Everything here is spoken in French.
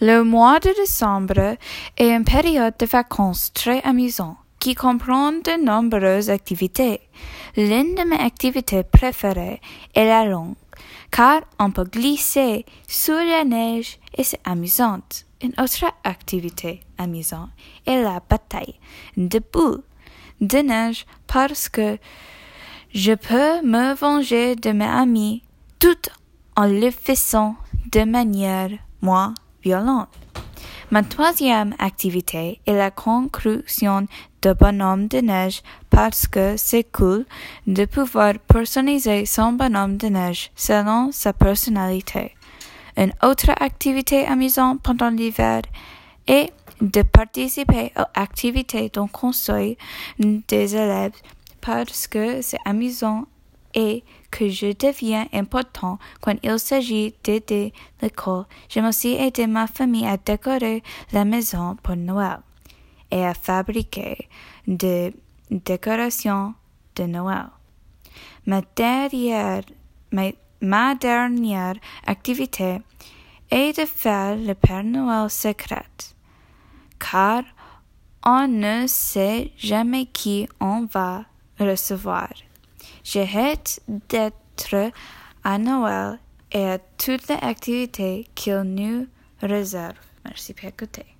Le mois de décembre est une période de vacances très amusante qui comprend de nombreuses activités. L'une de mes activités préférées est la longue, car on peut glisser sous la neige et c'est amusant. Une autre activité amusante est la bataille de boue de neige parce que je peux me venger de mes amis tout en le faisant de manière moins Ma troisième activité est la construction de bonhomme de neige parce que c'est cool de pouvoir personnaliser son bonhomme de neige selon sa personnalité. Une autre activité amusante pendant l'hiver est de participer aux activités d'un conseil des élèves parce que c'est amusant et que je deviens important quand il s'agit d'aider l'école. J'aime aussi aider ma famille à décorer la maison pour Noël et à fabriquer des décorations de Noël. Ma dernière, ma, ma dernière activité est de faire le Père Noël secret, car on ne sait jamais qui on va recevoir. J'ai hâte d'être à Noël et à toutes les activités qu'il nous réserve. Merci pour écouter.